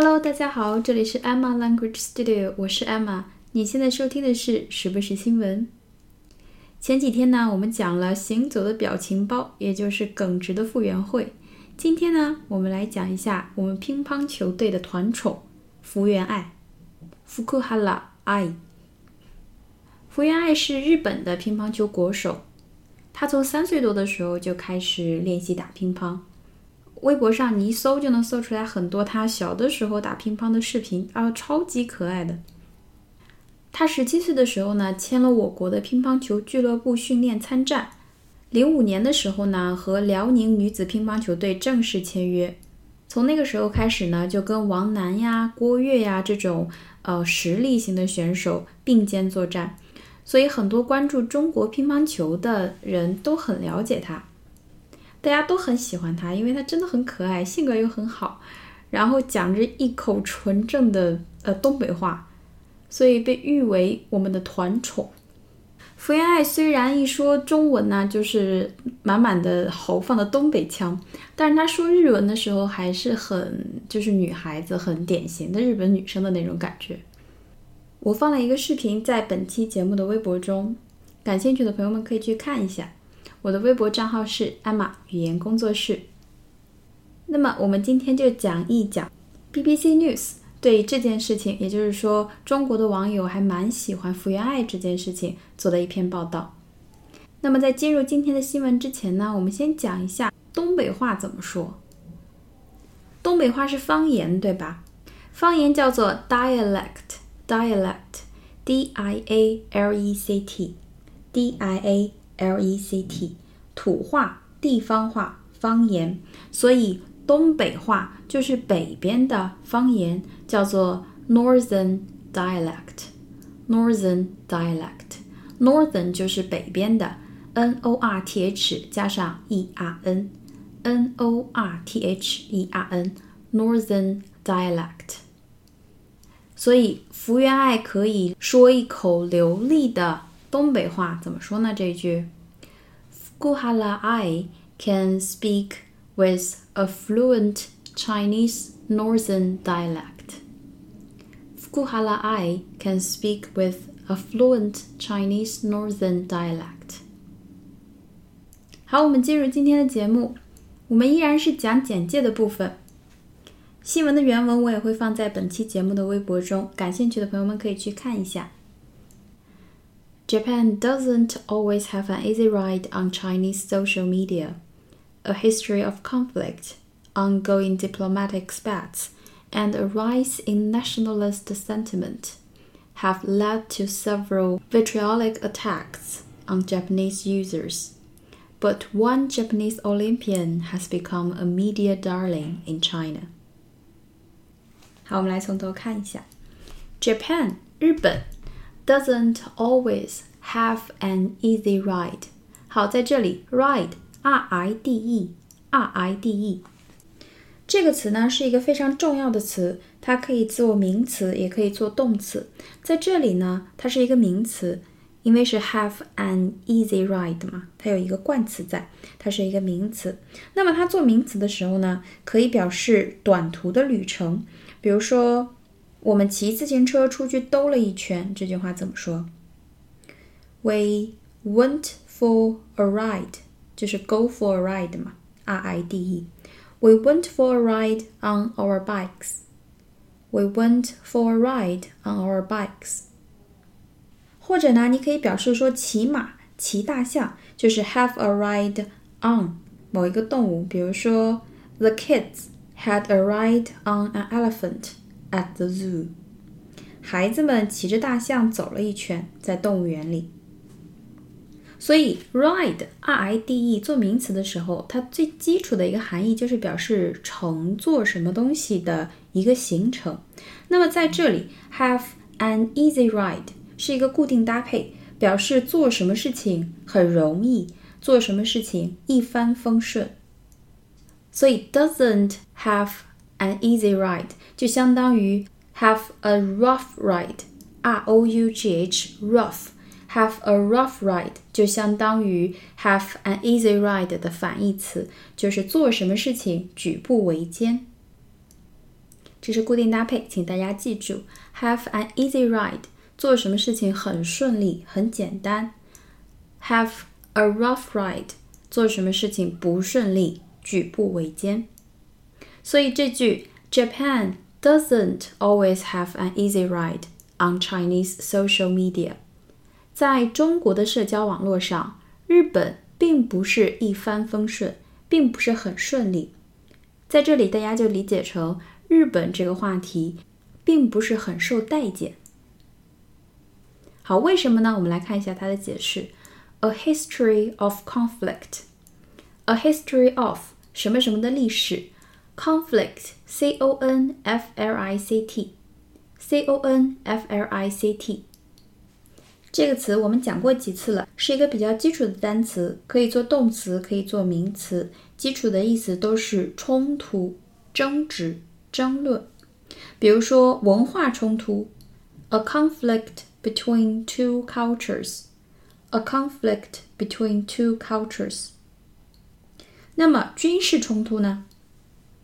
Hello，大家好，这里是 Emma Language Studio，我是 Emma。你现在收听的是时不时新闻。前几天呢，我们讲了行走的表情包，也就是耿直的傅园慧。今天呢，我们来讲一下我们乒乓球队的团宠福原爱。福库哈拉爱。福原爱是日本的乒乓球国手，她从三岁多的时候就开始练习打乒乓。微博上你一搜就能搜出来很多她小的时候打乒乓的视频，啊，超级可爱的。她十七岁的时候呢，签了我国的乒乓球俱乐部训练参战。零五年的时候呢，和辽宁女子乒乓球队正式签约。从那个时候开始呢，就跟王楠呀、郭跃呀这种呃实力型的选手并肩作战。所以很多关注中国乒乓球的人都很了解他。大家都很喜欢他，因为他真的很可爱，性格又很好，然后讲着一口纯正的呃东北话，所以被誉为我们的团宠。福原爱虽然一说中文呢，就是满满的豪放的东北腔，但是她说日文的时候还是很就是女孩子很典型的日本女生的那种感觉。我放了一个视频在本期节目的微博中，感兴趣的朋友们可以去看一下。我的微博账号是艾玛语言工作室。那么，我们今天就讲一讲 BBC News 对这件事情，也就是说，中国的网友还蛮喜欢福原爱这件事情做的一篇报道。那么，在进入今天的新闻之前呢，我们先讲一下东北话怎么说。东北话是方言，对吧？方言叫做 dialect，dialect，d i a l e c t，d i a。L E C T，土话、地方话、方言，所以东北话就是北边的方言，叫做 Northern dialect。Northern dialect，Northern 就是北边的，N O R T H 加上 E R N，N O R T H E R N，Northern dialect。所以福原爱可以说一口流利的。东北话怎么说呢？这句，Fukuhala I can speak with a fluent Chinese Northern dialect. Fukuhala I can speak with a fluent Chinese Northern dialect. 好，我们进入今天的节目。我们依然是讲简介的部分。新闻的原文我也会放在本期节目的微博中，感兴趣的朋友们可以去看一下。 Japan doesn't always have an easy ride on Chinese social media. A history of conflict, ongoing diplomatic spats, and a rise in nationalist sentiment have led to several vitriolic attacks on Japanese users. But one Japanese Olympian has become a media darling in China. 好，我们来从头看一下，Japan 日本 Doesn't always have an easy ride。好，在这里，ride，r i d e，r i d e，这个词呢是一个非常重要的词，它可以做名词，也可以做动词。在这里呢，它是一个名词，因为是 have an easy ride 嘛，它有一个冠词在，它是一个名词。那么它做名词的时候呢，可以表示短途的旅程，比如说。我们骑自行车出去兜了一圈，这句话怎么说？We went for a ride，就是 go for a ride 嘛，R I D E。We went for a ride on our bikes. We went for a ride on our bikes. 或者呢，你可以表示说骑马、骑大象，就是 have a ride on 某一个动物，比如说 The kids had a ride on an elephant. At the zoo，孩子们骑着大象走了一圈，在动物园里。所以，ride，r i d e 做名词的时候，它最基础的一个含义就是表示乘坐什么东西的一个行程。那么在这里，have an easy ride 是一个固定搭配，表示做什么事情很容易，做什么事情一帆风顺。所以，doesn't have an easy ride。就相当于 have a rough ride，r o u g h rough，have a rough ride 就相当于 have an easy ride 的反义词，就是做什么事情举步维艰。 这是固定搭配，请大家记住：have an easy ride，做什么事情很顺利、很简单；have a rough ride，做什么事情不顺利、举步维艰。 所以这句 Japan doesn't always have an easy ride on Chinese social media，在中国的社交网络上，日本并不是一帆风顺，并不是很顺利。在这里，大家就理解成。日本这个话题并不是很受待见。好，为什么呢？我们来看一下它的解释：A history of conflict，a history of 什么什么的历史 ，conflict，c o n f l i c t，c o n f l i c t 这个词我们讲过几次了，是一个比较基础的单词，可以做动词，可以做名词，基础的意思都是冲突、争执。争论，比如说文化冲突，a conflict between two cultures，a conflict between two cultures。那么军事冲突呢？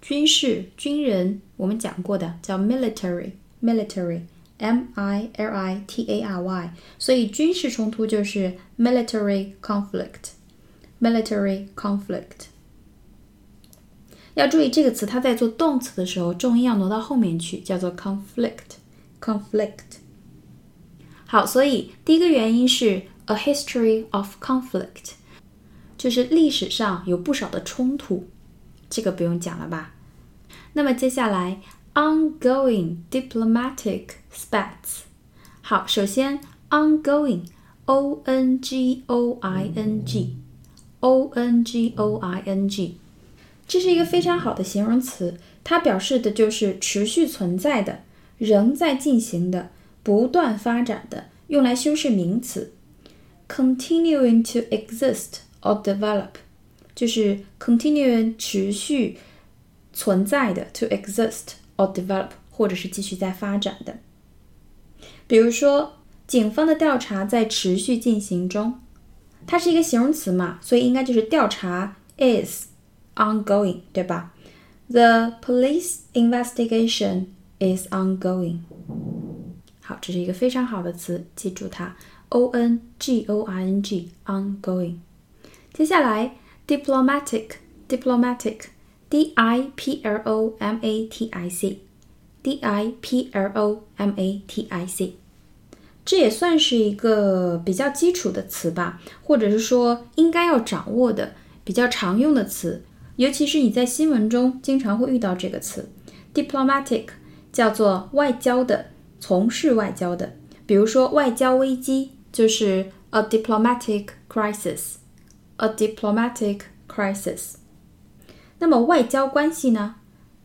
军事军人我们讲过的叫 military，military，m i l i t a r y，所以军事冲突就是 military conflict，military conflict。要注意这个词，它在做动词的时候，重音要挪到后面去，叫做 conflict，conflict。好，所以第一个原因是 a history of conflict，就是历史上有不少的冲突，这个不用讲了吧？那么接下来 ongoing diplomatic spats。好，首先 ongoing，o n g o i n g，o n g o i n g。这是一个非常好的形容词，它表示的就是持续存在的、仍在进行的、不断发展的，用来修饰名词。continuing to exist or develop，就是 continuing 持续存在的，to exist or develop，或者是继续在发展的。比如说，警方的调查在持续进行中，它是一个形容词嘛，所以应该就是调查 is。ongoing，对吧？The police investigation is ongoing。好，这是一个非常好的词，记住它，o n g o i n g，ongoing。接下来，diplomatic，diplomatic，d i p l o m a t i c，d i p l o m a t i c，这也算是一个比较基础的词吧，或者是说应该要掌握的比较常用的词。尤其是你在新闻中经常会遇到这个词，diplomatic，叫做外交的，从事外交的。比如说外交危机就是 a diplomatic crisis a diplomatic crisis。那么外交关系呢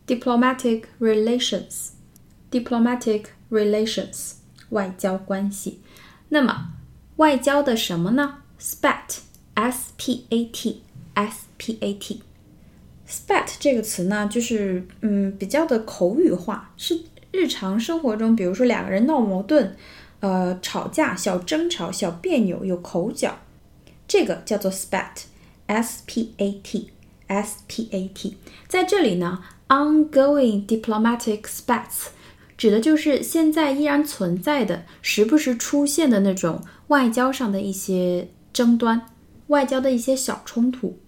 ？diplomatic relations，diplomatic relations，外交关系。那么外交的什么呢？spat，s p a t，s p a t。spat 这个词呢，就是嗯比较的口语化，是日常生活中，比如说两个人闹矛盾，呃吵架、小争吵、小别扭、有口角，这个叫做 spat，s p a t，s p a t。在这里呢，ongoing diplomatic spats 指的就是现在依然存在的、时不时出现的那种外交上的一些争端、外交的一些小冲突。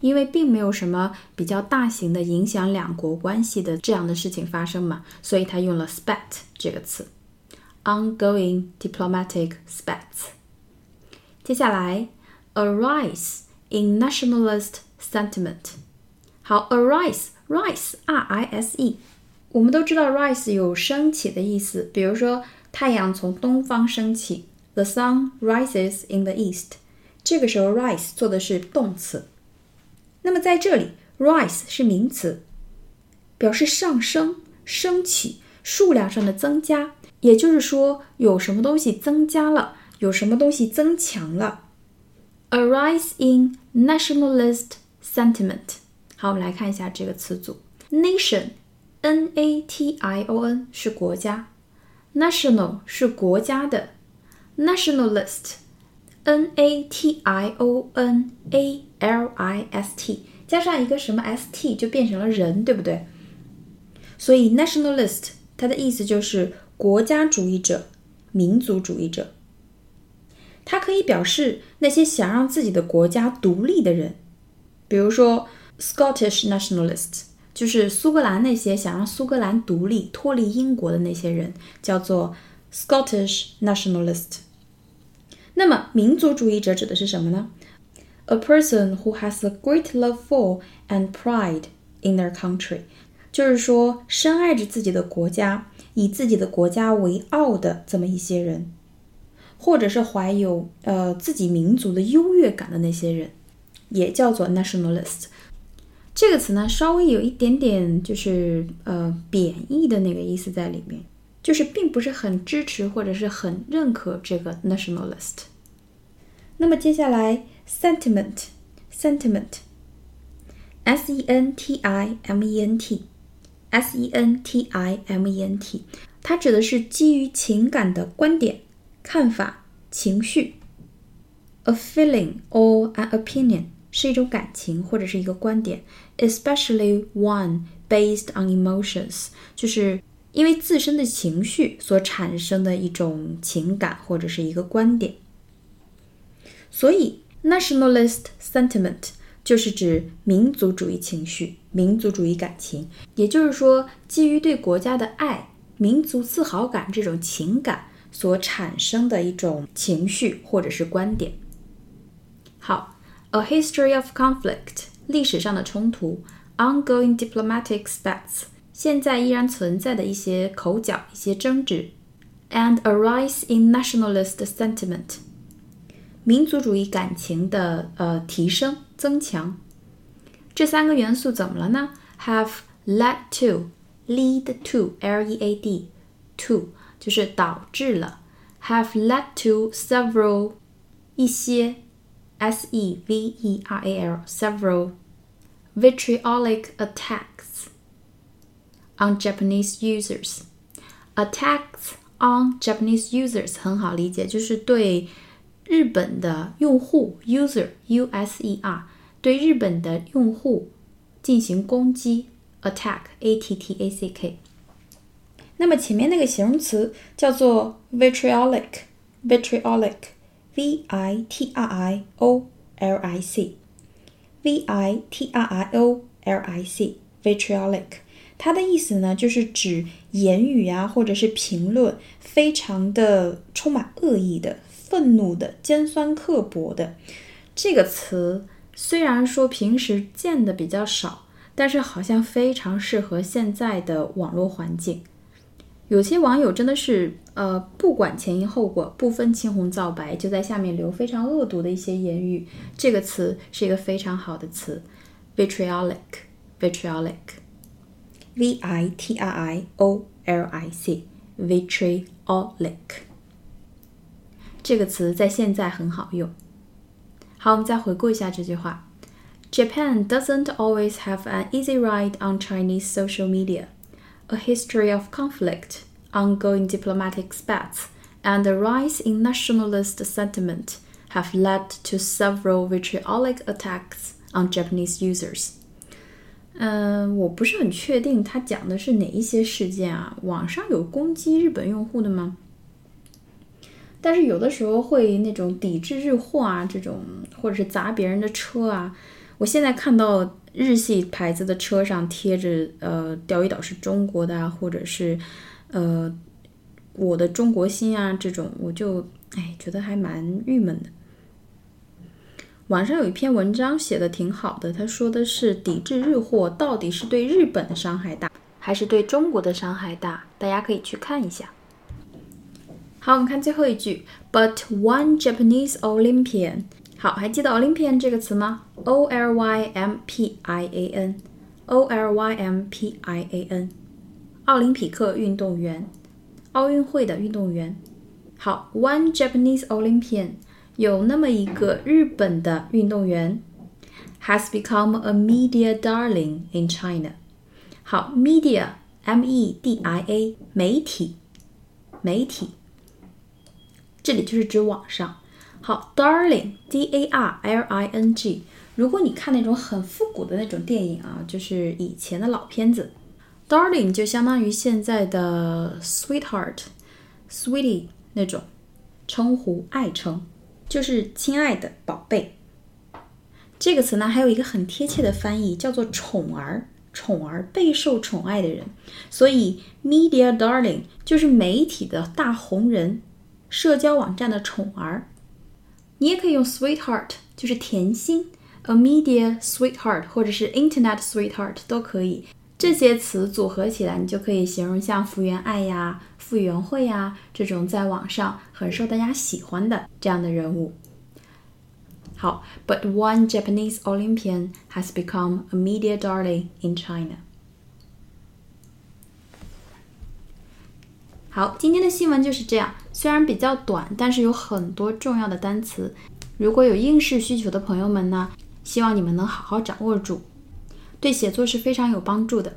因为并没有什么比较大型的影响两国关系的这样的事情发生嘛，所以他用了 spat 这个词，ongoing diplomatic spats。接下来，a rise in nationalist sentiment。好，a rise，rise，r i s e，我们都知道 rise 有升起的意思，比如说太阳从东方升起，the sun rises in the east。这个时候 rise 做的是动词。那么在这里，rise 是名词，表示上升、升起、数量上的增加，也就是说有什么东西增加了，有什么东西增强了。A rise in nationalist sentiment。好，我们来看一下这个词组：nation，n-a-t-i-o-n 是国家，national 是国家的，nationalist。N A T I O N A L I S T 加上一个什么 S T 就变成了人，对不对？所以 nationalist 它的意思就是国家主义者、民族主义者。它可以表示那些想让自己的国家独立的人，比如说 Scottish nationalist，就是苏格兰那些想让苏格兰独立、脱离英国的那些人，叫做 Scottish nationalist。那么民族主义者指的是什么呢？A person who has a great love for and pride in their country，就是说深爱着自己的国家，以自己的国家为傲的这么一些人，或者是怀有呃自己民族的优越感的那些人，也叫做 nationalist。这个词呢，稍微有一点点就是呃贬义的那个意思在里面。就是并不是很支持或者是很认可这个 nationalist。那么接下来 sentiment，sentiment，s e n t i m e n t，s e n t i m e n t，它指的是基于情感的观点、看法、情绪。A feeling or an opinion 是一种感情或者是一个观点，especially one based on emotions，就是。因为自身的情绪所产生的一种情感或者是一个观点，所以 nationalist sentiment 就是指民族主义情绪、民族主义感情，也就是说，基于对国家的爱、民族自豪感这种情感所产生的一种情绪或者是观点。好，a history of conflict 历史上的冲突，ongoing diplomatic spats。现在依然存在的一些口角、一些争执，and a rise in nationalist sentiment，民族主义感情的呃提升、增强。这三个元素怎么了呢？Have led to lead to l e a d to 就是导致了，have led to several 一些 s e v e r a l several vitriolic attacks。on Japanese users. Attacks on Japanese users 很好理解，就是对日本的用户 user u s e r 对日本的用户进行攻击 attack a t t a c k。 那么前面那个形容词叫做 vitriolic vitriolic v i t r i o l i c v i t r i o l i c vitriolic 它的意思呢，就是指言语啊，或者是评论，非常的充满恶意的、愤怒的、尖酸刻薄的。这个词虽然说平时见的比较少，但是好像非常适合现在的网络环境。有些网友真的是，呃，不管前因后果，不分青红皂白，就在下面留非常恶毒的一些言语。这个词是一个非常好的词，vitriolic，vitriolic。v i t r i o l i c，vitriolic 这个词在现在很好用。好，我们再回顾一下这句话：Japan doesn't always have an easy ride on Chinese social media. A history of conflict, ongoing diplomatic spats, and a rise in nationalist sentiment have led to several vitriolic attacks on Japanese users. 嗯，我不是很确定他讲的是哪一些事件啊？网上有攻击日本用户的吗？但是有的时候会那种抵制日货啊，这种或者是砸别人的车啊。我现在看到 日系牌子的车上贴着呃钓鱼岛是中国的啊，或者是呃我的中国心啊这种，我就哎觉得还蛮郁闷的。网上有一篇文章写的挺好的，他说的是抵制日货到底是对日本的伤害大，还是对中国的伤害大？大家可以去看一下。好，我们看最后一句，But one Japanese Olympian，好，还记得 Olympian 这个词吗？O L Y M P I A N，O L Y M P I A N，奥林匹克运动员，奥运会的运动员。好，One Japanese Olympian。有那么一个日本的运动员，has become a media darling in China。好，media，m e d i a，媒体，媒体，这里就是指网上。 好，darling，d a r l i n g。如果你看那种很复古的那种电影啊，就是以前的老片子，Darling 就相当于现在的 sweetheart、sweetie 那种称呼爱称，就是亲爱的宝贝。这个词呢，还有一个很贴切的翻译，叫做宠儿。宠儿，备受宠爱的人。所以，media darling 就是媒体的大红人，社交网站的宠儿。你也可以用 sweetheart，就是甜心，a media sweetheart，或者是 internet sweetheart 都可以。这些词组合起来，你就可以形容像福原爱呀、傅园慧呀这种在网上很受大家喜欢的这样的人物。好，But one Japanese Olympian has become a media darling in China。 好，今天的新闻就是这样，虽然比较短，但是有很多重要的单词。如果有应试需求的朋友们呢，希望你们能好好掌握住。对写作是非常有帮助的。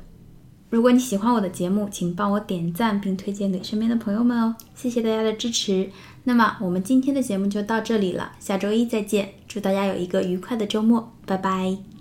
如果你喜欢我的节目，请帮我点赞并推荐给身边的朋友们哦，谢谢大家的支持。那么我们今天的节目就到这里了，下周一再见，祝大家有一个愉快的周末，拜拜。